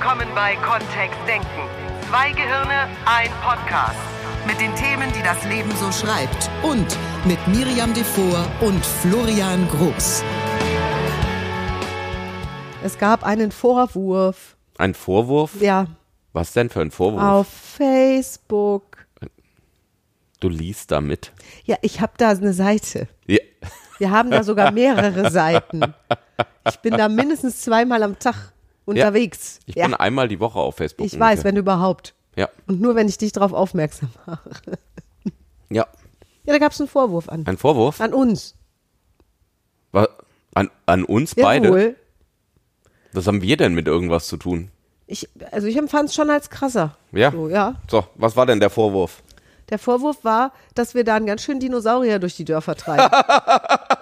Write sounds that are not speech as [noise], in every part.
willkommen bei Kontext Denken. Zwei Gehirne, ein Podcast. Mit den Themen, die das Leben so schreibt. Und mit Miriam Devor und Florian Groß. Es gab einen Vorwurf. Ein Vorwurf? Ja. Was denn für ein Vorwurf? Auf Facebook. Du liest damit. Ja, ich habe da eine Seite. Ja. Wir haben da sogar mehrere Seiten. Ich bin da mindestens zweimal am Tag unterwegs. Ich ja. bin einmal die Woche auf Facebook. Ich weiß, wenn überhaupt. Ja. Und nur, wenn ich dich darauf aufmerksam mache. Ja. Ja, da gab es einen Vorwurf an. Ein Vorwurf? An uns. Wa- An, an uns beide? Jawohl. Was haben wir denn mit irgendwas zu tun? Ich, also ich empfand es schon als krasser. Ja? So, ja. So, was war denn der Vorwurf? Der Vorwurf war, dass wir da einen ganz schönen Dinosaurier durch die Dörfer treiben. [laughs]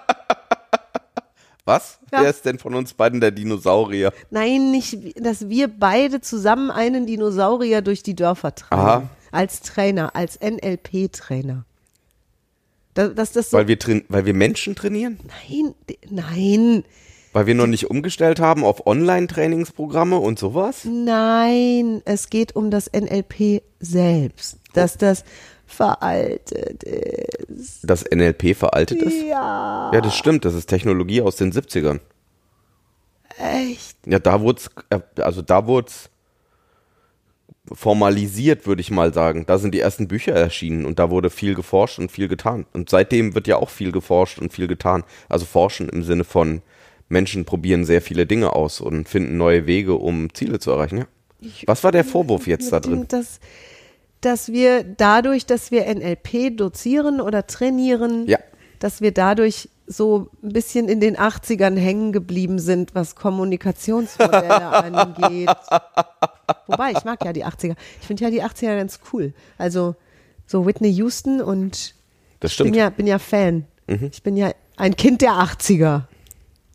Was? Ja. Wer ist denn von uns beiden der Dinosaurier? Nein, nicht, dass wir beide zusammen einen Dinosaurier durch die Dörfer treiben. Aha. Als Trainer, als NLP-Trainer. Dass, dass das so. Weil wir, weil wir Menschen trainieren? nein, nein, Weil wir noch nicht umgestellt haben auf Online-Trainingsprogramme und sowas? nein. Es geht um das NLP selbst. Dass das veraltet ist. Das NLP veraltet ist? Ja, Ja, das stimmt. Das ist Technologie aus den 70ern. echt. Ja, da wurde also da wurde formalisiert, würde ich mal sagen. Da sind die ersten Bücher erschienen und da wurde viel geforscht und viel getan. Und seitdem wird ja auch viel geforscht und viel getan. Also forschen im Sinne von Menschen probieren sehr viele Dinge aus und finden neue Wege, um Ziele zu erreichen. Ja. Was war der Vorwurf jetzt da drin? Dass, dass wir dadurch, dass wir NLP dozieren oder trainieren, Ja. dass wir dadurch so ein bisschen in den 80ern hängen geblieben sind, was Kommunikationsmodelle [laughs] angeht. Wobei, ich mag ja die 80er. Ich finde ja die 80er ganz cool. Also so Whitney Houston und Das ich bin stimmt. Mhm. ja, bin ja Fan. Ich bin ja ein Kind der 80er.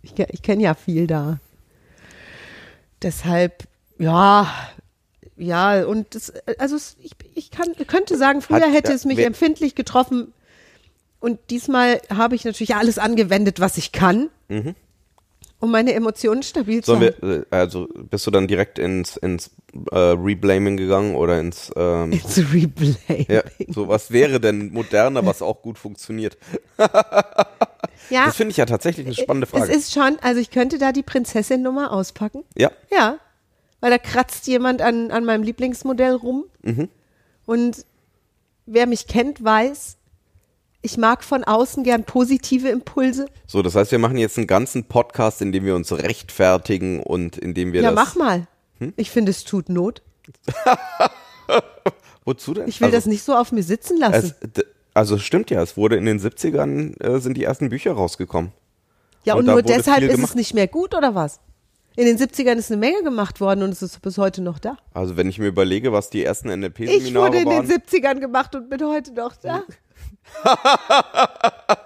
Ich, ich kenne ja viel da. Deshalb, ja, ja, und das, also es, ich, ich kann, könnte sagen, früher Hat- hätte es mich empfindlich getroffen. Und diesmal habe ich natürlich alles angewendet, was ich kann, um meine Emotionen stabil zu Mhm. Halten. wir, äh, also bist du dann direkt ins, ins äh, Reblaming gegangen oder ins ähm, [laughs] It's Replay. ja, so was wäre denn moderner, was auch gut funktioniert? Ja, Das finde ich ja tatsächlich eine spannende Frage. es ist schon, also ich könnte da die Prinzessin-Nummer auspacken. ja, Ja, weil da kratzt jemand an, an meinem Lieblingsmodell rum. Mhm. Und wer mich kennt, weiß, ich mag von außen gern positive Impulse. so, das heißt, wir machen jetzt einen ganzen Podcast, in dem wir uns rechtfertigen und in dem wir ja, das. mach mal. Hm? Ich finde, es tut Not. [laughs] Wozu denn? Ich will also, das nicht so auf mir sitzen lassen. Es, also stimmt ja, es wurde in den 70ern äh, sind die ersten Bücher rausgekommen. ja, und und nur deshalb ist es nicht mehr gut, oder was? In den 70ern ist eine Menge gemacht worden und es ist bis heute noch da. Also wenn ich mir überlege, was die ersten Ich NLP-Seminare wurde in waren. den 70ern gemacht und bin heute noch da. [laughs]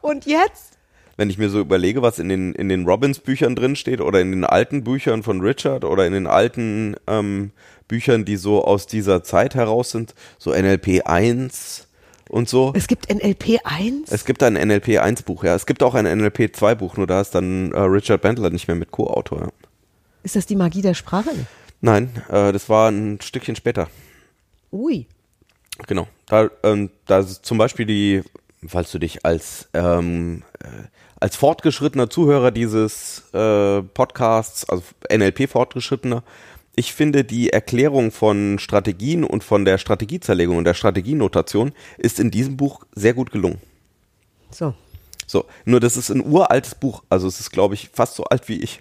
und jetzt? wenn ich mir so überlege, was in den, in den Robbins-Büchern drin steht oder in den alten Büchern von Richard oder in den alten ähm, Büchern, die so aus dieser Zeit heraus sind, so NLP 1 und so. Es gibt NLP 1? Es gibt ein NLP 1 Buch, ja. Es gibt auch ein NLP 2 Buch, nur da ist dann äh, Richard Bandler nicht mehr mit Co-Autor. Ja. Ist das die Magie der Sprache? Nein, äh, das war ein Stückchen später. Ui. Genau. Da, ähm, da ist zum Beispiel die, falls du dich als, ähm, äh, als fortgeschrittener Zuhörer dieses äh, Podcasts, also NLP fortgeschrittener, ich finde die Erklärung von Strategien und von der Strategiezerlegung und der Strategienotation ist in diesem Buch sehr gut gelungen. So. So, nur das ist ein uraltes Buch, also es ist, glaube ich, fast so alt wie ich.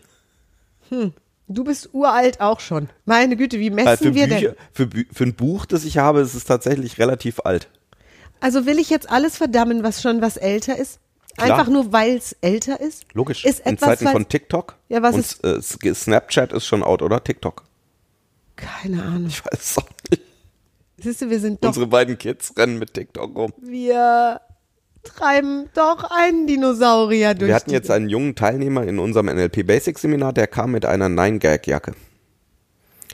Du bist uralt auch schon. Meine Güte, wie messen für, wir Bücher, denn? für, für ein Buch, das ich habe, ist es tatsächlich relativ alt. Also will ich jetzt alles verdammen, was schon was älter ist? Klar. Einfach nur, weil es älter ist? Logisch. Ist In etwas, Zeiten was- von TikTok. Ja, was und ist- äh, Snapchat ist schon out, oder? TikTok. Keine Ahnung. Ich weiß es auch nicht. Siehst du, wir sind doch, Unsere beiden Kids rennen mit TikTok rum. wir treiben doch einen Dinosaurier durch. Wir hatten jetzt einen jungen Teilnehmer in unserem NLP Basics Seminar, der kam mit einer 9-Gag-Jacke.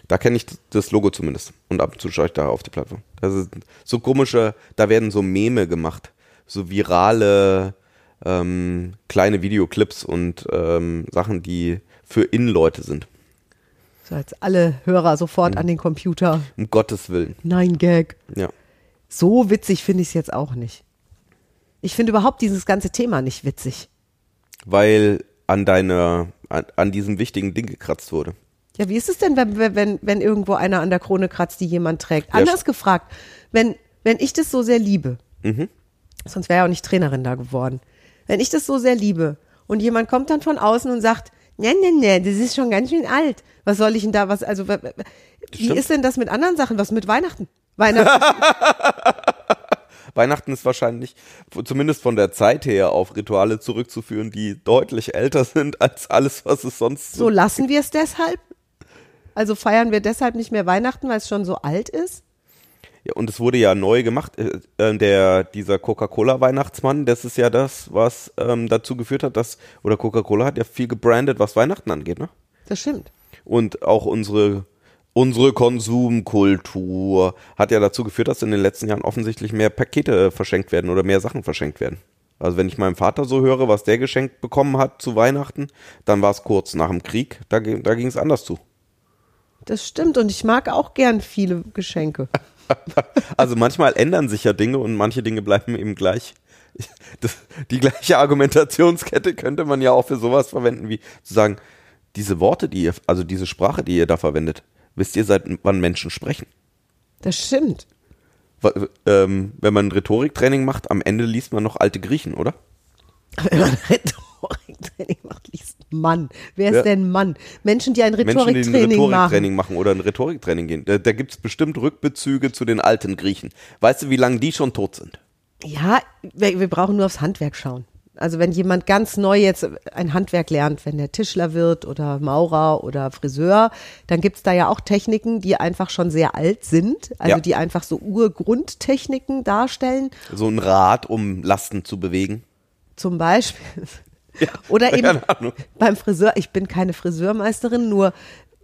Da kenne ich das Logo zumindest. Und ab und zu schaue ich da auf die Plattform. Das ist so komische, da werden so Meme gemacht. So virale ähm, kleine Videoclips und ähm, Sachen, die für In-Leute sind. So als alle Hörer sofort an den Computer. Um Gottes Willen. Nein, Gag. Ja. So witzig finde ich es jetzt auch nicht. Ich finde überhaupt dieses ganze Thema nicht witzig. Weil an deiner, an, an diesem wichtigen Ding gekratzt wurde. Ja, wie ist es denn, wenn, wenn, wenn irgendwo einer an der Krone kratzt, die jemand trägt? Ja, Anders gefragt, wenn, wenn ich das so sehr liebe, Mhm. sonst wäre ja auch nicht Trainerin da geworden, wenn ich das so sehr liebe und jemand kommt dann von außen und sagt, ne, ne, ne, das ist schon ganz schön alt. Was soll ich denn da, was, also, wie ist denn das mit anderen Sachen? Was mit Weihnachten? Weihnachten, [laughs] Weihnachten ist wahrscheinlich, zumindest von der Zeit her, auf Rituale zurückzuführen, die deutlich älter sind als alles, was es sonst so lassen wir es deshalb? Also feiern wir deshalb nicht mehr Weihnachten, weil es schon so alt ist? Und es wurde ja neu gemacht. Äh, äh, der, dieser Coca-Cola-Weihnachtsmann, das ist ja das, was ähm, dazu geführt hat, dass, oder Coca-Cola hat ja viel gebrandet, was Weihnachten angeht, ne? Das stimmt. Und auch unsere, unsere Konsumkultur hat ja dazu geführt, dass in den letzten Jahren offensichtlich mehr Pakete äh, verschenkt werden oder mehr Sachen verschenkt werden. Also wenn ich meinem Vater so höre, was der geschenkt bekommen hat zu Weihnachten, dann war es kurz nach dem Krieg, da, da ging es anders zu. Das stimmt und ich mag auch gern viele Geschenke. [laughs] [laughs] Also manchmal ändern sich ja Dinge und manche Dinge bleiben eben gleich. Das, die gleiche Argumentationskette könnte man ja auch für sowas verwenden, wie zu sagen, diese Worte, die ihr, also diese Sprache, die ihr da verwendet, wisst ihr, seit wann Menschen sprechen? Das stimmt. Ähm, wenn man ein Rhetoriktraining macht, am Ende liest man noch alte Griechen, oder? [laughs] Wenn man Rhetoriktraining Mann. Wer ist Ja. denn Mann? Menschen, die ein Menschen, die ein Rhetoriktraining machen. Rhetoriktraining machen oder ein Rhetoriktraining gehen. Da, da gibt es bestimmt Rückbezüge zu den alten Griechen. Weißt du, wie lange die schon tot sind? Ja, wir, wir brauchen nur aufs Handwerk schauen. Also wenn jemand ganz neu jetzt ein Handwerk lernt, wenn der Tischler wird oder Maurer oder Friseur, dann gibt's da ja auch Techniken, die einfach schon sehr alt sind, also Ja. die einfach so Urgrundtechniken darstellen. So ein Rad, um Lasten zu bewegen. Zum Beispiel. [laughs] Oder eben beim Friseur, ich bin keine Friseurmeisterin, nur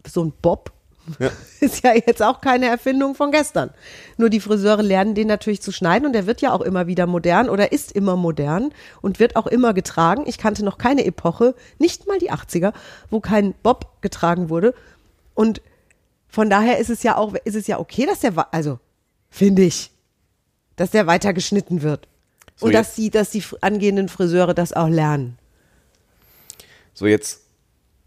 so ein Bob [laughs] ist ja jetzt auch keine Erfindung von gestern. Nur die Friseure lernen den natürlich zu schneiden und der wird ja auch immer wieder modern oder ist immer modern und wird auch immer getragen. Ich kannte noch keine Epoche, nicht mal die 80er, wo kein Bob getragen wurde. Und von daher ist es ja auch, ist es ja okay, dass der, also finde ich, dass der weiter geschnitten wird. So, und dass die, dass die angehenden Friseure das auch lernen. So jetzt,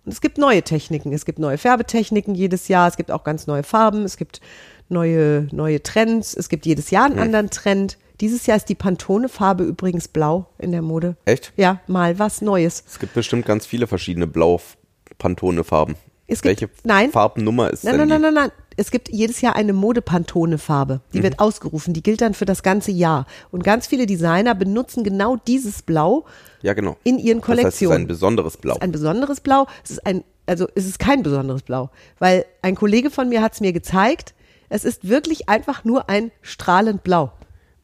Und es gibt neue Techniken. Es gibt neue Färbetechniken jedes Jahr. Es gibt auch ganz neue Farben. Es gibt neue, neue Trends. Es gibt jedes Jahr einen Hm. anderen Trend. Dieses Jahr ist die Pantone-Farbe übrigens blau in der Mode. echt? Ja, mal was Neues. Es gibt bestimmt ganz viele verschiedene blau-Pantone-Farben. Es gibt- Welche nein. Farbnummer ist Nein, denn nein, nein, nein, nein. Es gibt jedes Jahr eine Mode-Pantone-Farbe. Die Mhm. wird ausgerufen. Die gilt dann für das ganze Jahr. Und ganz viele Designer benutzen genau dieses Blau Ja, genau. in ihren Das heißt, es ist Kollektionen. ein besonderes Blau. ein besonderes Blau. Es ist ein, also es ist kein besonderes Blau, weil ein Kollege von mir hat es mir gezeigt. Es ist wirklich einfach nur ein strahlend Blau.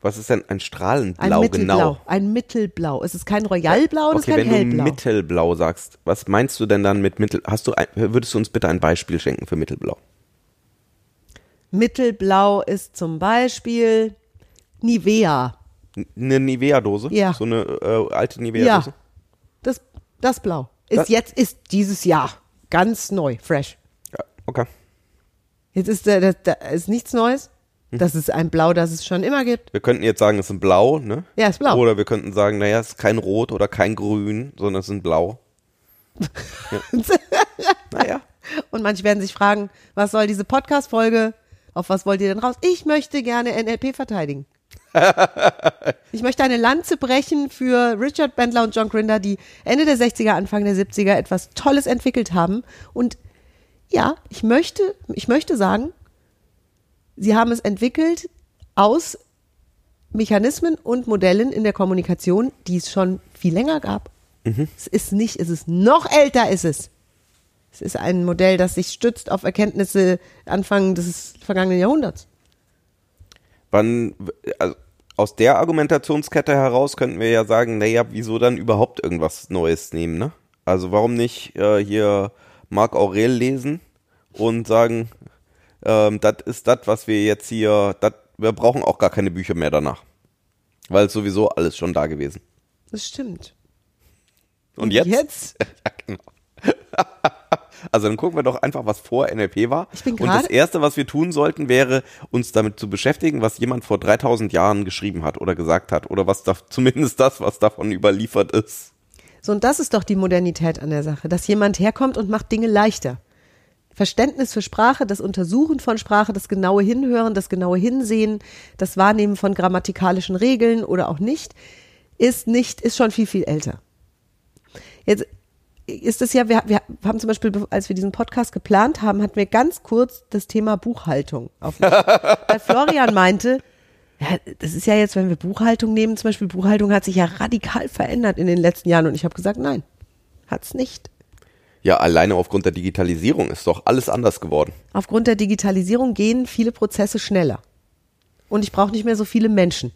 Was ist denn ein Ein Strahlenblau Mittelblau. genau? Ein Mittelblau. Es ist kein Royalblau es Okay, ist kein wenn du Hellblau. Mittelblau sagst, was meinst du denn dann mit Mittel? Hast du ein, würdest du uns bitte ein Beispiel schenken für Mittelblau? Mittelblau ist zum Beispiel Nivea. Eine Nivea-Dose? Ja. So eine äh, alte Nivea-Dose? Ja. Das, das Blau. Ist Das- jetzt, ist dieses Jahr ganz neu, fresh. Ja. Okay. Jetzt ist, da, da, da ist nichts Neues. Hm. Das ist ein Blau, das es schon immer gibt. Wir könnten jetzt sagen, es ist ein Blau, ne? Ja, ist blau. Oder wir könnten sagen, naja, es ist kein Rot oder kein Grün, sondern es ist ein Blau. Ja. [laughs] naja. Und manche werden sich fragen, was soll diese Podcast-Folge? Auf was wollt ihr denn raus? Ich möchte gerne NLP verteidigen. [laughs] ich möchte eine Lanze brechen für Richard Bendler und John Grinder, die Ende der 60er, Anfang der 70er etwas Tolles entwickelt haben. Und ja, ich möchte, ich möchte sagen, sie haben es entwickelt aus Mechanismen und Modellen in der Kommunikation, die es schon viel länger gab. Es ist nicht, es ist noch älter, ist es. Es ist ein Modell, das sich stützt auf Erkenntnisse Anfang des vergangenen Jahrhunderts. Wann, also aus der Argumentationskette heraus könnten wir ja sagen, naja, wieso dann überhaupt irgendwas Neues nehmen, ne? Also warum nicht äh, hier Marc Aurel lesen und sagen, ähm, das ist das, was wir jetzt hier, dat, wir brauchen auch gar keine Bücher mehr danach. Weil sowieso alles schon da gewesen. Das stimmt. Und jetzt? Jetzt? [laughs] ja, genau. [laughs] Also dann gucken wir doch einfach, was vor NLP war. Ich bin Und das Erste, was wir tun sollten, wäre, uns damit zu beschäftigen, was jemand vor 3000 Jahren geschrieben hat oder gesagt hat. Oder was da, [laughs] zumindest das, was davon überliefert ist. So, und das ist doch die Modernität an der Sache, dass jemand herkommt und macht Dinge leichter. Verständnis für Sprache, das Untersuchen von Sprache, das genaue Hinhören, das genaue Hinsehen, das Wahrnehmen von grammatikalischen Regeln oder auch nicht, ist nicht, ist schon viel, viel älter. Jetzt ist es ja, wir, wir haben zum Beispiel, als wir diesen Podcast geplant haben, hatten wir ganz kurz das Thema Buchhaltung auf. [laughs] Weil Florian meinte, ja, das ist ja jetzt, wenn wir Buchhaltung nehmen, zum Beispiel Buchhaltung hat sich ja radikal verändert in den letzten Jahren und ich habe gesagt, nein, hat's nicht. Ja, alleine aufgrund der Digitalisierung ist doch alles anders geworden. Aufgrund der Digitalisierung gehen viele Prozesse schneller. Und ich brauche nicht mehr so viele Menschen.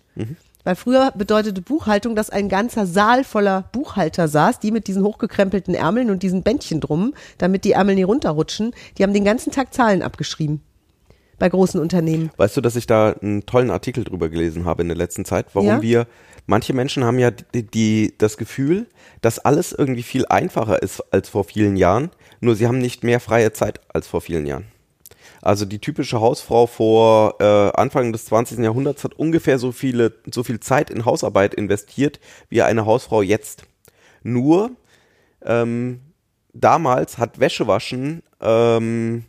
Weil früher bedeutete Buchhaltung, dass ein ganzer Saal voller Buchhalter saß, die mit diesen hochgekrempelten Ärmeln und diesen Bändchen drum, damit die Ärmel nie runterrutschen, die haben den ganzen Tag Zahlen abgeschrieben. Bei großen Unternehmen. Weißt du, dass ich da einen tollen Artikel drüber gelesen habe in der letzten Zeit, warum Ja? wir, manche Menschen haben ja die, die, das Gefühl, dass alles irgendwie viel einfacher ist als vor vielen Jahren, nur sie haben nicht mehr freie Zeit als vor vielen Jahren. Also die typische Hausfrau vor äh, Anfang des 20. Jahrhunderts hat ungefähr so viele, so viel Zeit in Hausarbeit investiert wie eine Hausfrau jetzt. Nur ähm, damals hat Wäschewaschen, ähm,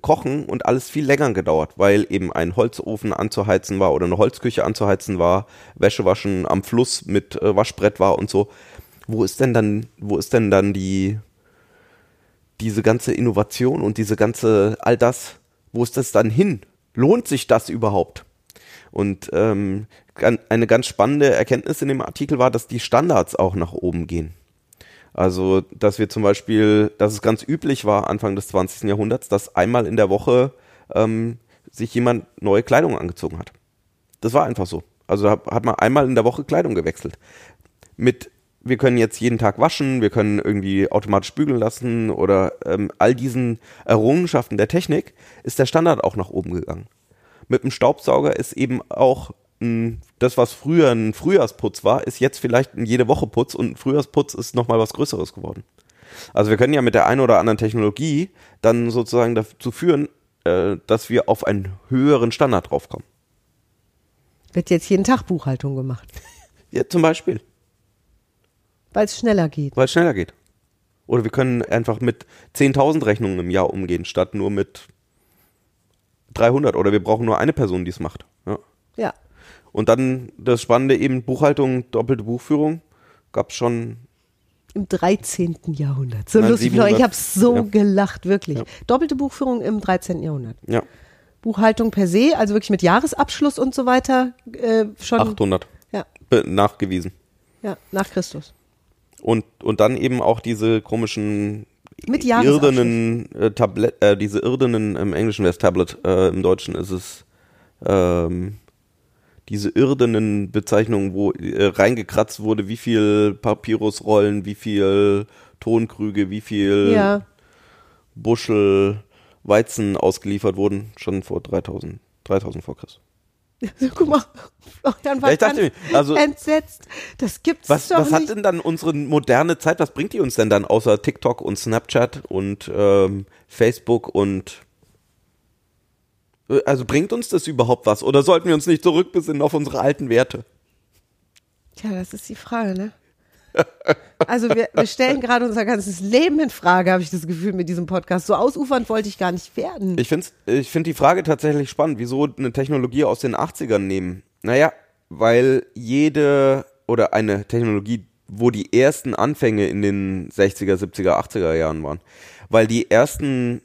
Kochen und alles viel länger gedauert, weil eben ein Holzofen anzuheizen war oder eine Holzküche anzuheizen war, Wäschewaschen am Fluss mit äh, Waschbrett war und so. Wo ist denn dann, wo ist denn dann die, diese ganze Innovation und diese ganze, all das, wo ist das dann hin? Lohnt sich das überhaupt? Und ähm, eine ganz spannende Erkenntnis in dem Artikel war, dass die Standards auch nach oben gehen. Also, dass wir zum Beispiel, dass es ganz üblich war, Anfang des 20. Jahrhunderts, dass einmal in der Woche ähm, sich jemand neue Kleidung angezogen hat. Das war einfach so. Also hat man einmal in der Woche Kleidung gewechselt. Mit, wir können jetzt jeden Tag waschen, wir können irgendwie automatisch bügeln lassen oder ähm, all diesen Errungenschaften der Technik ist der Standard auch nach oben gegangen. Mit dem Staubsauger ist eben auch das, was früher ein Frühjahrsputz war, ist jetzt vielleicht ein jede Woche Putz und ein Frühjahrsputz ist nochmal was Größeres geworden. Also wir können ja mit der einen oder anderen Technologie dann sozusagen dazu führen, äh, dass wir auf einen höheren Standard draufkommen. Wird jetzt jeden Tag Buchhaltung gemacht, Ja, zum Beispiel, weil es schneller geht. weil es schneller geht. Oder wir können einfach mit 10.000 Rechnungen im Jahr umgehen, statt nur mit 300. Oder wir brauchen nur eine Person, die es macht. Ja. Ja. Und dann das Spannende eben Buchhaltung, doppelte Buchführung. Gab es schon Im 13. Jahrhundert. So Nein, lustig, 700. ich habe so Ja. gelacht, wirklich. Ja. Doppelte Buchführung im 13. Jahrhundert. ja, Buchhaltung per se, also wirklich mit Jahresabschluss und so weiter, äh, schon 800 Ja, nachgewiesen. ja, nach Christus. Und, und dann eben auch diese komischen Mit irdenen äh, Tablet, äh, diese irdenen, im Englischen wäre es Tablet, äh, im Deutschen ist es ähm, diese irdenen Bezeichnungen, wo äh, reingekratzt wurde, wie viel Papyrusrollen, wie viel Tonkrüge, wie viel Ja, Buschel Weizen ausgeliefert wurden, schon vor 3000, 3000 vor Christus. [laughs] guck mal, Florian war ich dachte mir, also- entsetzt. Das gibt's Was, doch was hat nicht. denn dann unsere moderne Zeit, was bringt die uns denn dann außer TikTok und Snapchat und ähm, Facebook und also bringt uns das überhaupt was oder sollten wir uns nicht zurückbesinnen auf unsere alten Werte? Tja, das ist die Frage, ne? Also wir, wir stellen gerade unser ganzes Leben in Frage, habe ich das Gefühl mit diesem Podcast. So ausufernd wollte ich gar nicht werden. Ich finde ich find die Frage tatsächlich spannend, wieso eine Technologie aus den 80ern nehmen. Naja, weil jede oder eine Technologie, wo die ersten Anfänge in den 60er, 70er, 80er Jahren waren. Weil die ersten,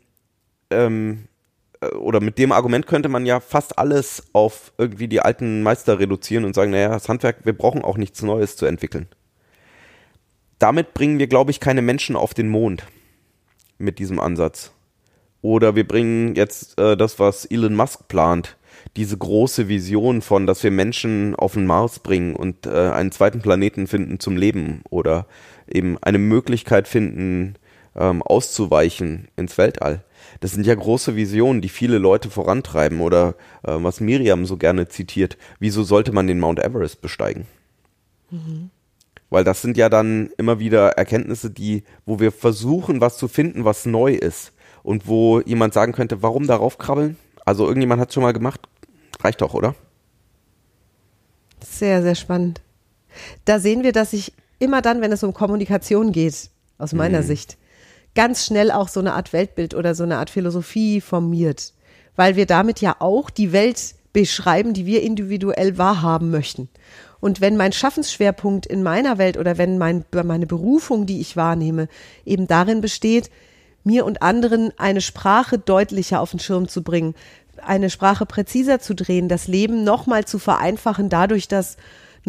ähm, äh, oder mit dem Argument könnte man ja fast alles auf irgendwie die alten Meister reduzieren und sagen, naja, das Handwerk, wir brauchen auch nichts Neues zu entwickeln. Damit bringen wir, glaube ich, keine Menschen auf den Mond mit diesem Ansatz. Oder wir bringen jetzt äh, das, was Elon Musk plant, diese große Vision von, dass wir Menschen auf den Mars bringen und äh, einen zweiten Planeten finden zum Leben oder eben eine Möglichkeit finden, ähm, auszuweichen ins Weltall. Das sind ja große Visionen, die viele Leute vorantreiben oder äh, was Miriam so gerne zitiert, wieso sollte man den Mount Everest besteigen? Weil das sind ja dann immer wieder Erkenntnisse, die, wo wir versuchen, was zu finden, was neu ist. Und wo jemand sagen könnte, warum darauf krabbeln? Also irgendjemand hat es schon mal gemacht. Reicht doch, oder? Sehr, sehr spannend. Da sehen wir, dass sich immer dann, wenn es um Kommunikation geht, aus meiner Sicht, ganz schnell auch so eine Art Weltbild oder so eine Art Philosophie formiert. Weil wir damit ja auch die Welt beschreiben, die wir individuell wahrhaben möchten. Und wenn mein Schaffensschwerpunkt in meiner Welt oder wenn mein, meine Berufung, die ich wahrnehme, eben darin besteht, mir und anderen eine Sprache deutlicher auf den Schirm zu bringen, eine Sprache präziser zu drehen, das Leben nochmal zu vereinfachen, dadurch, dass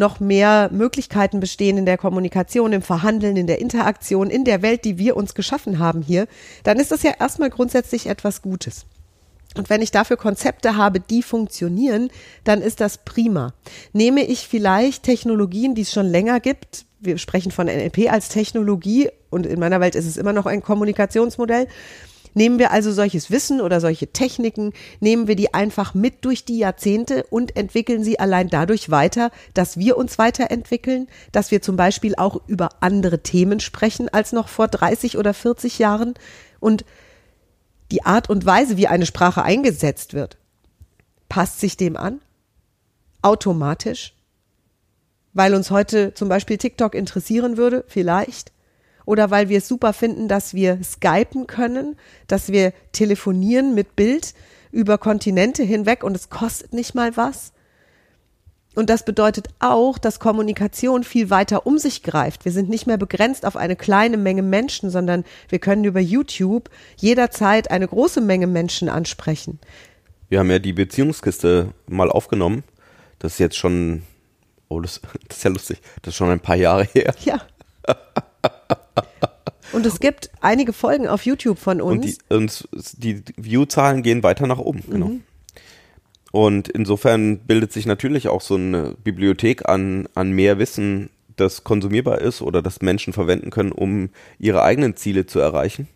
noch mehr Möglichkeiten bestehen in der Kommunikation, im Verhandeln, in der Interaktion, in der Welt, die wir uns geschaffen haben hier, dann ist das ja erstmal grundsätzlich etwas Gutes. Und wenn ich dafür Konzepte habe, die funktionieren, dann ist das prima. Nehme ich vielleicht Technologien, die es schon länger gibt, wir sprechen von NLP als Technologie und in meiner Welt ist es immer noch ein Kommunikationsmodell, Nehmen wir also solches Wissen oder solche Techniken, nehmen wir die einfach mit durch die Jahrzehnte und entwickeln sie allein dadurch weiter, dass wir uns weiterentwickeln, dass wir zum Beispiel auch über andere Themen sprechen als noch vor 30 oder 40 Jahren und die Art und Weise, wie eine Sprache eingesetzt wird, passt sich dem an? Automatisch? Weil uns heute zum Beispiel TikTok interessieren würde? Vielleicht oder weil wir es super finden, dass wir skypen können, dass wir telefonieren mit Bild über Kontinente hinweg und es kostet nicht mal was. Und das bedeutet auch, dass Kommunikation viel weiter um sich greift. Wir sind nicht mehr begrenzt auf eine kleine Menge Menschen, sondern wir können über YouTube jederzeit eine große Menge Menschen ansprechen. Wir haben ja die Beziehungskiste mal aufgenommen. Das ist jetzt schon, oh, das, [laughs] das ist ja lustig, das ist schon ein paar Jahre her. Ja. [laughs] [laughs] Und es gibt einige Folgen auf YouTube von uns. Und die, und die View-Zahlen gehen weiter nach oben, genau. Mhm. Und insofern bildet sich natürlich auch so eine Bibliothek an, an mehr Wissen, das konsumierbar ist oder das Menschen verwenden können, um ihre eigenen Ziele zu erreichen.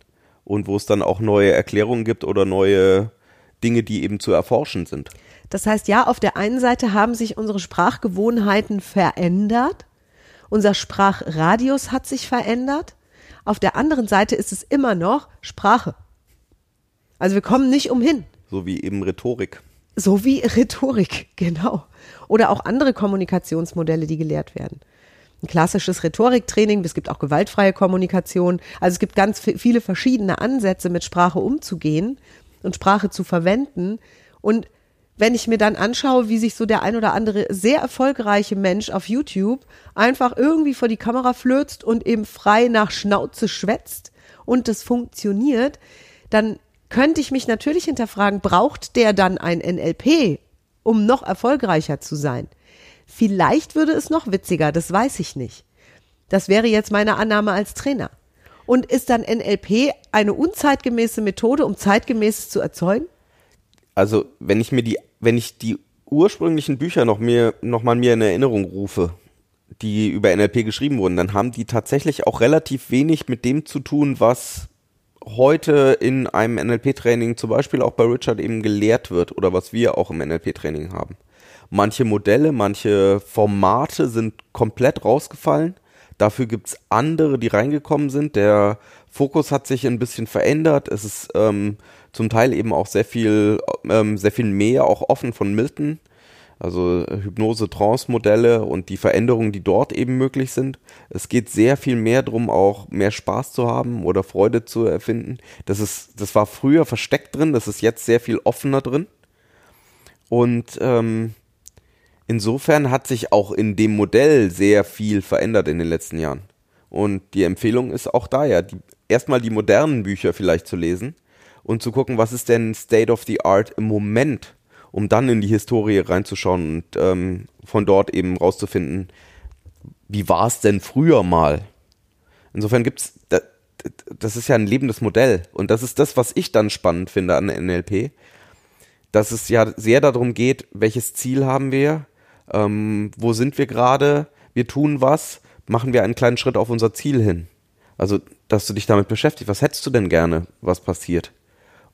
Und wo es dann auch neue Erklärungen gibt oder neue Dinge, die eben zu erforschen sind. Das heißt, ja, auf der einen Seite haben sich unsere Sprachgewohnheiten verändert. Unser Sprachradius hat sich verändert. Auf der anderen Seite ist es immer noch Sprache. Also wir kommen nicht umhin. So wie eben Rhetorik. So wie Rhetorik, [laughs] genau. Oder auch andere Kommunikationsmodelle, die gelehrt werden. Ein klassisches Rhetoriktraining, es gibt auch gewaltfreie Kommunikation. Also es gibt ganz viele verschiedene Ansätze, mit Sprache umzugehen und Sprache zu verwenden. Und wenn ich mir dann anschaue, wie sich so der ein oder andere sehr erfolgreiche Mensch auf YouTube einfach irgendwie vor die Kamera flürzt und eben frei nach Schnauze schwätzt und das funktioniert, dann könnte ich mich natürlich hinterfragen, braucht der dann ein NLP, um noch erfolgreicher zu sein? Vielleicht würde es noch witziger, das weiß ich nicht. Das wäre jetzt meine Annahme als Trainer. Und ist dann NLP eine unzeitgemäße Methode, um zeitgemäßes zu erzeugen? also wenn ich mir die, wenn ich die ursprünglichen Bücher noch mir, noch mal mir in Erinnerung rufe, die über NLP geschrieben wurden, dann haben die tatsächlich auch relativ wenig mit dem zu tun, was heute in einem NLP-Training zum Beispiel auch bei Richard eben gelehrt wird oder was wir auch im NLP-Training haben. Manche Modelle, manche Formate sind komplett rausgefallen. Dafür gibt's andere, die reingekommen sind. Der Fokus hat sich ein bisschen verändert. Es ist ähm, zum Teil eben auch sehr viel, ähm, sehr viel mehr auch offen von Milton. Also Hypnose-Trance-Modelle und die Veränderungen, die dort eben möglich sind. Es geht sehr viel mehr darum, auch mehr Spaß zu haben oder Freude zu erfinden. Das ist, das war früher versteckt drin, das ist jetzt sehr viel offener drin. Und ähm, insofern hat sich auch in dem Modell sehr viel verändert in den letzten Jahren. Und die Empfehlung ist auch da ja, erstmal die modernen Bücher vielleicht zu lesen und zu gucken, was ist denn State of the Art im Moment, um dann in die Historie reinzuschauen und ähm, von dort eben rauszufinden, wie war es denn früher mal? Insofern gibt's, das, das ist ja ein lebendes Modell und das ist das, was ich dann spannend finde an NLP, dass es ja sehr darum geht, welches Ziel haben wir, ähm, wo sind wir gerade, wir tun was, machen wir einen kleinen Schritt auf unser Ziel hin. Also, dass du dich damit beschäftigst, was hättest du denn gerne, was passiert?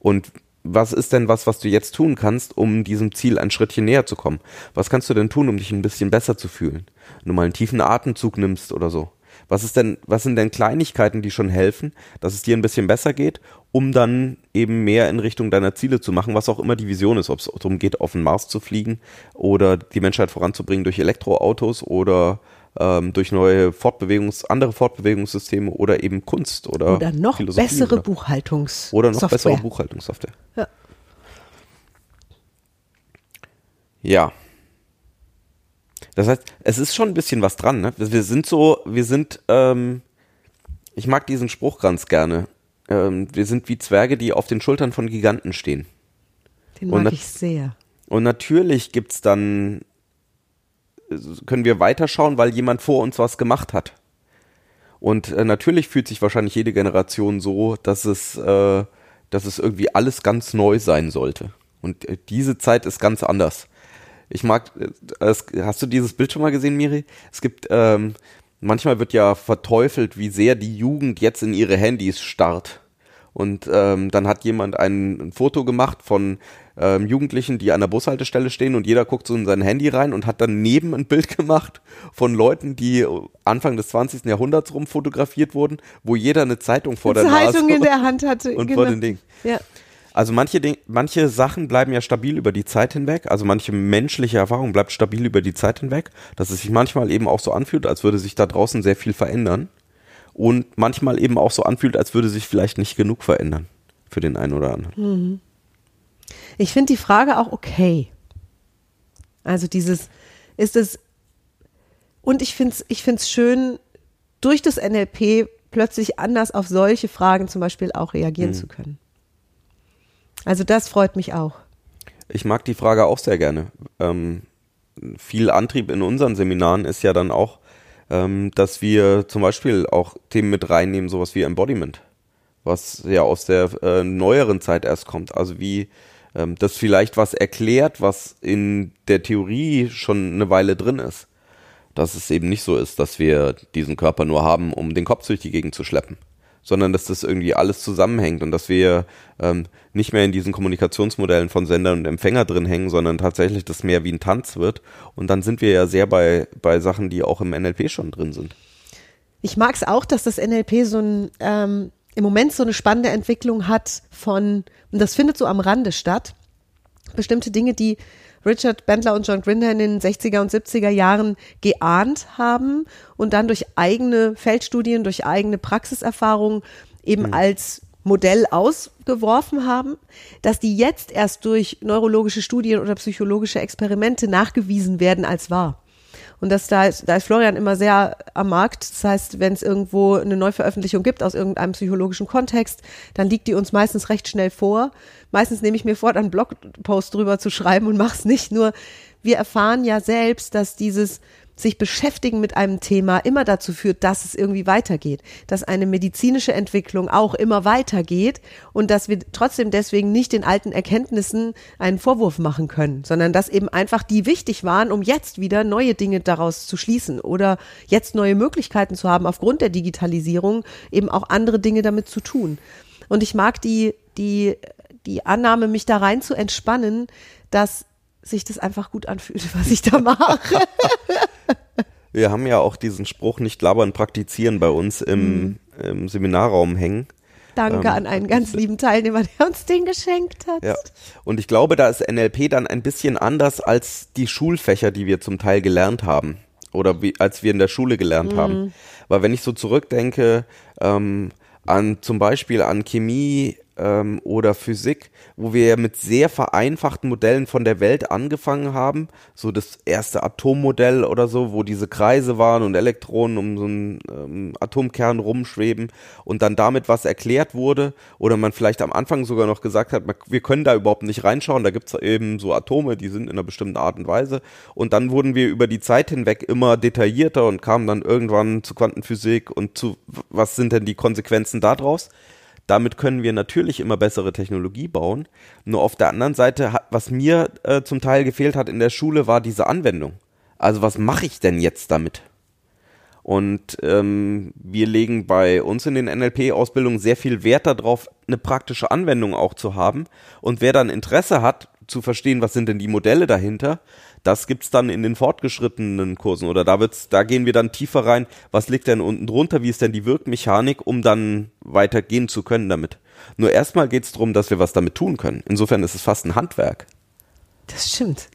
Und was ist denn was, was du jetzt tun kannst, um diesem Ziel ein Schrittchen näher zu kommen? Was kannst du denn tun, um dich ein bisschen besser zu fühlen? Du mal einen tiefen Atemzug nimmst oder so. Was ist denn, was sind denn Kleinigkeiten, die schon helfen, dass es dir ein bisschen besser geht, um dann eben mehr in Richtung deiner Ziele zu machen, was auch immer die Vision ist, ob es darum geht, auf den Mars zu fliegen oder die Menschheit voranzubringen durch Elektroautos oder ähm, durch neue Fortbewegungs, andere Fortbewegungssysteme oder eben Kunst oder, Oder noch Philosophie bessere oder, Buchhaltungs oder noch Software. bessere Buchhaltungssoftware. Ja. Ja. Das heißt, es ist schon ein bisschen was dran, ne? Wir sind so, wir sind, ähm, ich mag diesen Spruch ganz gerne. Ähm, wir sind wie Zwerge, die auf den Schultern von Giganten stehen. Den mag ich sehr. Und natürlich gibt's dann, äh, können wir weiterschauen, weil jemand vor uns was gemacht hat. Und äh, natürlich fühlt sich wahrscheinlich jede Generation so, dass es, äh, dass es irgendwie alles ganz neu sein sollte. Und äh, diese Zeit ist ganz anders. Ich mag, äh, es, hast du dieses Bild schon mal gesehen, Miri? Es gibt, ähm, manchmal wird ja verteufelt, wie sehr die Jugend jetzt in ihre Handys starrt. Und ähm, dann hat jemand ein, ein Foto gemacht von ähm, Jugendlichen, die an der Bushaltestelle stehen und jeder guckt so in sein Handy rein und hat daneben ein Bild gemacht von Leuten, die Anfang des 20. Jahrhunderts rum fotografiert wurden, wo jeder eine Zeitung vor der Nase Zeitung in [laughs] der Hand hatte. und genau. vor den Ding. Ja. Also manche, Ding, manche Sachen bleiben ja stabil über die Zeit hinweg. Also manche menschliche Erfahrung bleibt stabil über die Zeit hinweg, dass es sich manchmal eben auch so anfühlt, als würde sich da draußen sehr viel verändern. Und manchmal eben auch so anfühlt, als würde sich vielleicht nicht genug verändern für den einen oder anderen. Ich finde die Frage auch okay. Also dieses, ist es, und ich finde es ich find's schön, durch das NLP plötzlich anders auf solche Fragen zum Beispiel auch reagieren zu können. Also das freut mich auch. Ich mag die Frage auch sehr gerne. Ähm, viel Antrieb in unseren Seminaren ist ja dann auch, ähm, dass wir zum Beispiel auch Themen mit reinnehmen, sowas wie Embodiment, was ja aus der äh, neueren Zeit erst kommt. Also wie ähm, das vielleicht was erklärt, was in der Theorie schon eine Weile drin ist. Dass es eben nicht so ist, dass wir diesen Körper nur haben, um den Kopf durch die Gegend zu schleppen sondern dass das irgendwie alles zusammenhängt und dass wir ähm, nicht mehr in diesen Kommunikationsmodellen von Sender und Empfänger drin hängen, sondern tatsächlich das mehr wie ein Tanz wird. Und dann sind wir ja sehr bei, bei Sachen, die auch im NLP schon drin sind. Ich mag es auch, dass das NLP so ein, ähm, im Moment so eine spannende Entwicklung hat von, und das findet so am Rande statt, bestimmte Dinge, die Richard Bendler und John Grinder in den 60er und 70er Jahren geahnt haben und dann durch eigene Feldstudien, durch eigene Praxiserfahrungen eben als Modell ausgeworfen haben, dass die jetzt erst durch neurologische Studien oder psychologische Experimente nachgewiesen werden als wahr. Und das, da, ist, da ist Florian immer sehr am Markt. Das heißt, wenn es irgendwo eine Neuveröffentlichung gibt aus irgendeinem psychologischen Kontext, dann liegt die uns meistens recht schnell vor. Meistens nehme ich mir vor, einen Blogpost drüber zu schreiben und mache es nicht. Nur wir erfahren ja selbst, dass dieses sich beschäftigen mit einem Thema immer dazu führt, dass es irgendwie weitergeht, dass eine medizinische Entwicklung auch immer weitergeht und dass wir trotzdem deswegen nicht den alten Erkenntnissen einen Vorwurf machen können, sondern dass eben einfach die wichtig waren, um jetzt wieder neue Dinge daraus zu schließen oder jetzt neue Möglichkeiten zu haben, aufgrund der Digitalisierung eben auch andere Dinge damit zu tun. Und ich mag die, die, die Annahme, mich da rein zu entspannen, dass sich das einfach gut anfühlt, was ich da mache. [laughs] Wir haben ja auch diesen Spruch nicht labern, praktizieren bei uns im, im Seminarraum hängen. Danke Ähm, an einen ganz lieben Teilnehmer, der uns den geschenkt hat. Ja. Und ich glaube, da ist NLP dann ein bisschen anders als die Schulfächer, die wir zum Teil gelernt haben. Oder wie, als wir in der Schule gelernt haben. Weil wenn ich so zurückdenke, ähm, an zum Beispiel an Chemie ähm, oder Physik, wo wir ja mit sehr vereinfachten Modellen von der Welt angefangen haben, so das erste Atommodell oder so, wo diese Kreise waren und Elektronen um so einen ähm, Atomkern rumschweben und dann damit was erklärt wurde oder man vielleicht am Anfang sogar noch gesagt hat, wir können da überhaupt nicht reinschauen, da gibt's eben so Atome, die sind in einer bestimmten Art und Weise und dann wurden wir über die Zeit hinweg immer detaillierter und kamen dann irgendwann zu Quantenphysik und zu, was sind denn die Konsequenzen daraus? Damit können wir natürlich immer bessere Technologie bauen. Nur auf der anderen Seite, was mir äh, zum Teil gefehlt hat in der Schule, war diese Anwendung. Also was mache ich denn jetzt damit? Und ähm, wir legen bei uns in den NLP-Ausbildungen sehr viel Wert darauf, eine praktische Anwendung auch zu haben. Und wer dann Interesse hat, zu verstehen, was sind denn die Modelle dahinter, das gibt's dann in den fortgeschrittenen Kursen oder da wird's, da gehen wir dann tiefer rein. Was liegt denn unten drunter? Wie ist denn die Wirkmechanik, um dann weitergehen zu können damit? Nur erstmal geht's darum, dass wir was damit tun können. Insofern ist es fast ein Handwerk. Das stimmt.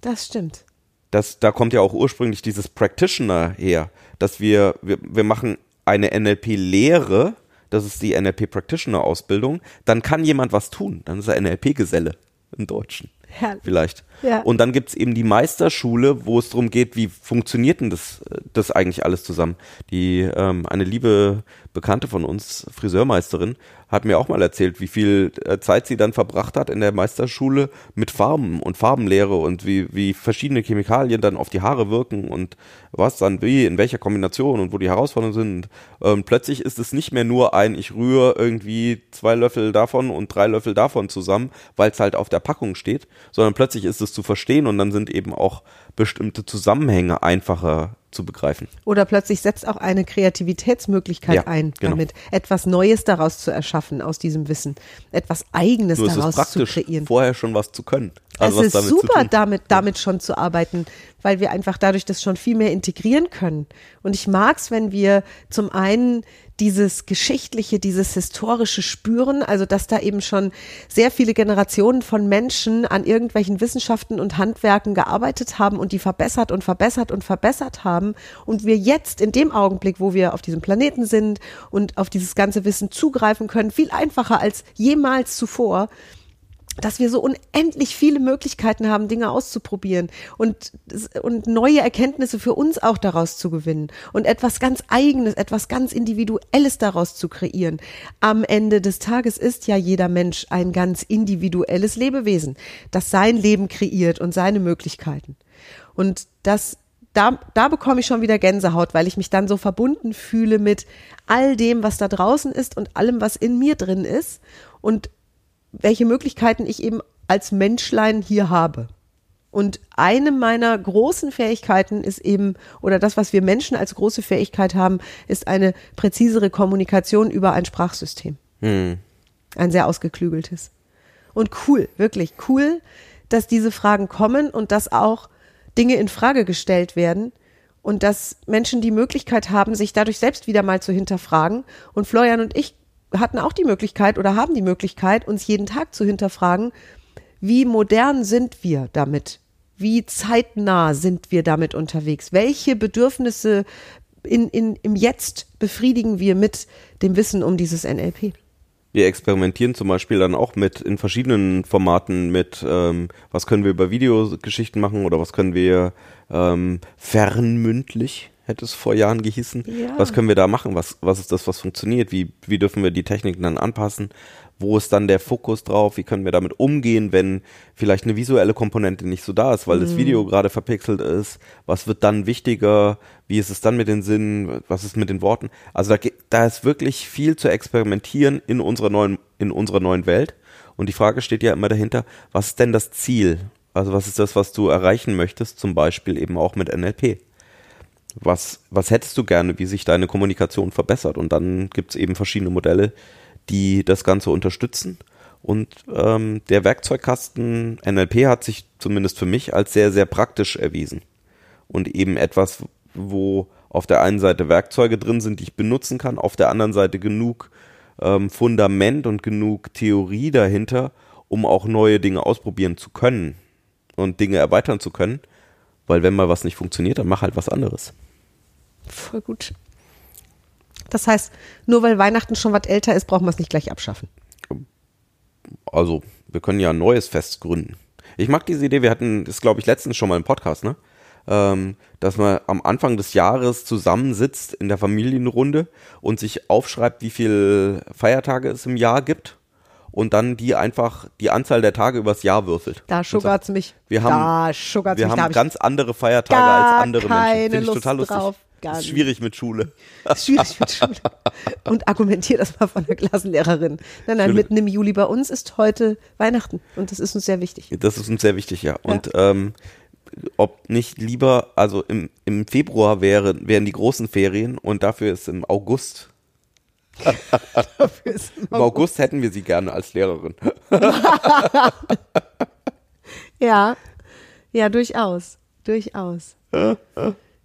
Das stimmt. Das, da kommt ja auch ursprünglich dieses Practitioner her, dass wir, wir, wir machen eine NLP-Lehre, das ist die NLP Practitioner Ausbildung, dann kann jemand was tun, dann ist er NLP-Geselle im Deutschen. Herrlich. Vielleicht. Ja. Und dann gibt's eben die Meisterschule, wo es darum geht, wie funktioniert denn das, das eigentlich alles zusammen. Die ähm, eine liebe Bekannte von uns, Friseurmeisterin, hat mir auch mal erzählt, wie viel äh, Zeit sie dann verbracht hat in der Meisterschule mit Farben und Farbenlehre und wie, wie verschiedene Chemikalien dann auf die Haare wirken und was dann wie, in welcher Kombination und wo die Herausforderungen sind. Ähm, plötzlich ist es nicht mehr nur ein, ich rühre irgendwie zwei Löffel davon und drei Löffel davon zusammen, weil es halt auf der Packung steht, sondern plötzlich ist es zu verstehen und dann sind eben auch bestimmte Zusammenhänge einfacher zu begreifen. Oder plötzlich setzt auch eine Kreativitätsmöglichkeit Ja, ein, genau. damit etwas Neues daraus zu erschaffen aus diesem Wissen, etwas Eigenes Nur es daraus zu kreieren. vorher schon was zu können. Also es ist damit super, damit, damit schon zu arbeiten, weil wir einfach dadurch das schon viel mehr integrieren können. Und ich mag's, wenn wir zum einen dieses Geschichtliche, dieses Historische spüren, also dass da eben schon sehr viele Generationen von Menschen an irgendwelchen Wissenschaften und Handwerken gearbeitet haben und die verbessert und verbessert und verbessert haben und wir jetzt in dem Augenblick, wo wir auf diesem Planeten sind und auf dieses ganze Wissen zugreifen können, viel einfacher als jemals zuvor, dass wir so unendlich viele Möglichkeiten haben, Dinge auszuprobieren und, und neue Erkenntnisse für uns auch daraus zu gewinnen und etwas ganz Eigenes, etwas ganz Individuelles daraus zu kreieren. Am Ende des Tages ist ja jeder Mensch ein ganz individuelles Lebewesen, das sein Leben kreiert und seine Möglichkeiten. Und das da, da bekomme ich schon wieder Gänsehaut, weil ich mich dann so verbunden fühle mit all dem, was da draußen ist und allem, was in mir drin ist und welche Möglichkeiten ich eben als Menschlein hier habe. Und eine meiner großen Fähigkeiten ist eben, oder das, was wir Menschen als große Fähigkeit haben, ist eine präzisere Kommunikation über ein Sprachsystem. Hm. Ein sehr ausgeklügeltes. Und cool, wirklich cool, dass diese Fragen kommen und dass auch Dinge in Frage gestellt werden und dass Menschen die Möglichkeit haben, sich dadurch selbst wieder mal zu hinterfragen. Und Florian und ich hatten auch die Möglichkeit oder haben die Möglichkeit, uns jeden Tag zu hinterfragen, wie modern sind wir damit? Wie zeitnah sind wir damit unterwegs? Welche Bedürfnisse in, in, im Jetzt befriedigen wir mit dem Wissen um dieses NLP? Wir experimentieren zum Beispiel dann auch mit in verschiedenen Formaten mit, ähm, was können wir über Videogeschichten machen oder was können wir ähm, fernmündlich, hätte es vor Jahren gehießen. Ja. Was können wir da machen? Was, was ist das, was funktioniert? Wie, wie dürfen wir die Techniken dann anpassen? Wo ist dann der Fokus drauf? Wie können wir damit umgehen, wenn vielleicht eine visuelle Komponente nicht so da ist, weil das Video gerade verpixelt ist? Was wird dann wichtiger? Wie ist es dann mit den Sinnen? Was ist mit den Worten? Also da, da ist wirklich viel zu experimentieren in unserer neuen, in unserer neuen Welt. Und die Frage steht ja immer dahinter, was ist denn das Ziel? Also was ist das, was du erreichen möchtest? Zum Beispiel eben auch mit NLP. Was, was hättest du gerne, wie sich deine Kommunikation verbessert? Und dann gibt's eben verschiedene Modelle, die das Ganze unterstützen. Und ähm, der Werkzeugkasten NLP hat sich zumindest für mich als sehr, sehr praktisch erwiesen. Und eben etwas, wo auf der einen Seite Werkzeuge drin sind, die ich benutzen kann, auf der anderen Seite genug ähm, Fundament und genug Theorie dahinter, um auch neue Dinge ausprobieren zu können und Dinge erweitern zu können. Weil wenn mal was nicht funktioniert, dann mach halt was anderes. Voll gut. Das heißt, nur weil Weihnachten schon was älter ist, brauchen wir es nicht gleich abschaffen. Also, wir können ja ein neues Fest gründen. Ich mag diese Idee, wir hatten das, glaube ich, letztens schon mal im Podcast, ne? Ähm, dass man am Anfang des Jahres zusammensitzt in der Familienrunde und sich aufschreibt, wie viele Feiertage es im Jahr gibt und dann die einfach die Anzahl der Tage übers Jahr würfelt. Da schuggert's sagt, mich. Wir haben, da schuggert's wir mich. haben hab ganz andere Feiertage als andere Menschen. keine Finde ich Lust total lustig. drauf. Das ist schwierig mit Schule. ich schwierig mit Schule. Und argumentier das mal von der Klassenlehrerin. Nein, nein, mitten im Juli bei uns ist heute Weihnachten und das ist uns sehr wichtig. Das ist uns sehr wichtig, ja. Und ähm, ob nicht lieber, also im, im Februar wäre, wären die großen Ferien und dafür ist im August. [laughs] Im August hätten wir sie gerne als Lehrerin. [laughs] Ja, ja, durchaus, durchaus.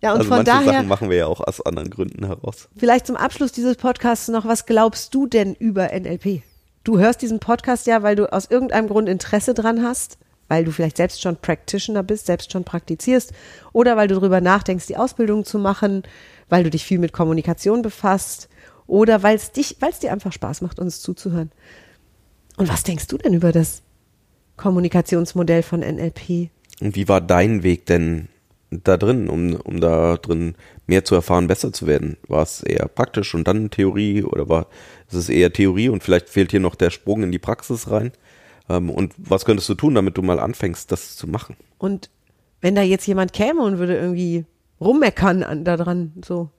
Ja, und also von manche daher, Sachen machen wir ja auch aus anderen Gründen heraus. vielleicht zum Abschluss dieses Podcasts noch, was glaubst du denn über NLP? Du hörst diesen Podcast ja, weil du aus irgendeinem Grund Interesse dran hast, weil du vielleicht selbst schon Practitioner bist, selbst schon praktizierst oder weil du darüber nachdenkst, die Ausbildung zu machen, weil du dich viel mit Kommunikation befasst oder weil es dich, weil es dir einfach Spaß macht, uns zuzuhören. Und was denkst du denn über das Kommunikationsmodell von NLP? Und wie war dein Weg denn da drin, um, um da drin mehr zu erfahren, besser zu werden? War es eher praktisch und dann Theorie oder war ist es eher Theorie und vielleicht fehlt hier noch der Sprung in die Praxis rein? Ähm, und was könntest du tun, damit du mal anfängst, das zu machen? Und wenn da jetzt jemand käme und würde irgendwie rummeckern an, daran, so,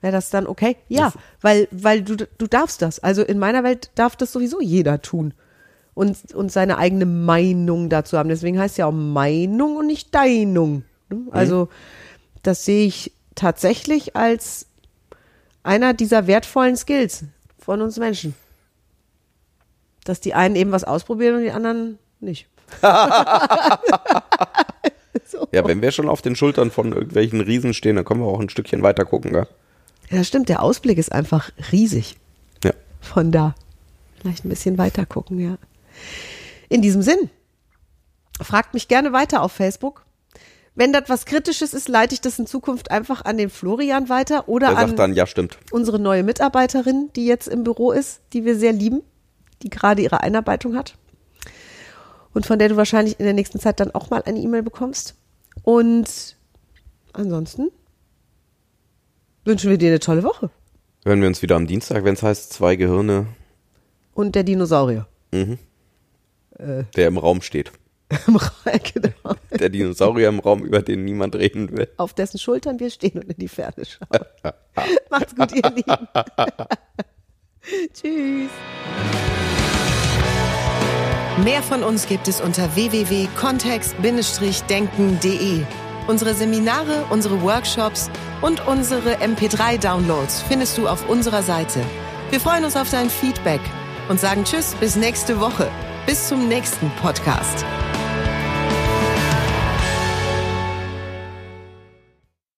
wäre das dann okay? Ja, weil, weil du, du darfst das. Also in meiner Welt darf das sowieso jeder tun. Und, und seine eigene Meinung dazu haben. Deswegen heißt es ja auch Meinung und nicht Deinung. Ne? Also, das sehe ich tatsächlich als einer dieser wertvollen Skills von uns Menschen. Dass die einen eben was ausprobieren und die anderen nicht. [laughs] so. Ja, wenn wir schon auf den Schultern von irgendwelchen Riesen stehen, dann können wir auch ein Stückchen weiter gucken, gell? Ja, das stimmt. Der Ausblick ist einfach riesig Ja. von da. Vielleicht ein bisschen weiter gucken, ja. In diesem Sinn, fragt mich gerne weiter auf Facebook. Wenn das was Kritisches ist, leite ich das in Zukunft einfach an den Florian weiter oder Der an dann, ja, stimmt. unsere neue Mitarbeiterin, die jetzt im Büro ist, die wir sehr lieben, die gerade ihre Einarbeitung hat und von der du wahrscheinlich in der nächsten Zeit dann auch mal eine E-Mail bekommst. Und ansonsten wünschen wir dir eine tolle Woche. Hören wir uns wieder am Dienstag, wenn es heißt, zwei Gehirne, Und der Dinosaurier. der im Raum steht. Genau. Der Dinosaurier im Raum, über den niemand reden will. Auf dessen Schultern wir stehen und in die Ferne schauen. [laughs] Macht's gut, ihr Lieben. Tschüss. Mehr von uns gibt es unter www.kontext-denken.de. Unsere Seminare, unsere Workshops und unsere MP3-Downloads findest du auf unserer Seite. Wir freuen uns auf dein Feedback und sagen Tschüss bis nächste Woche. Bis zum nächsten Podcast.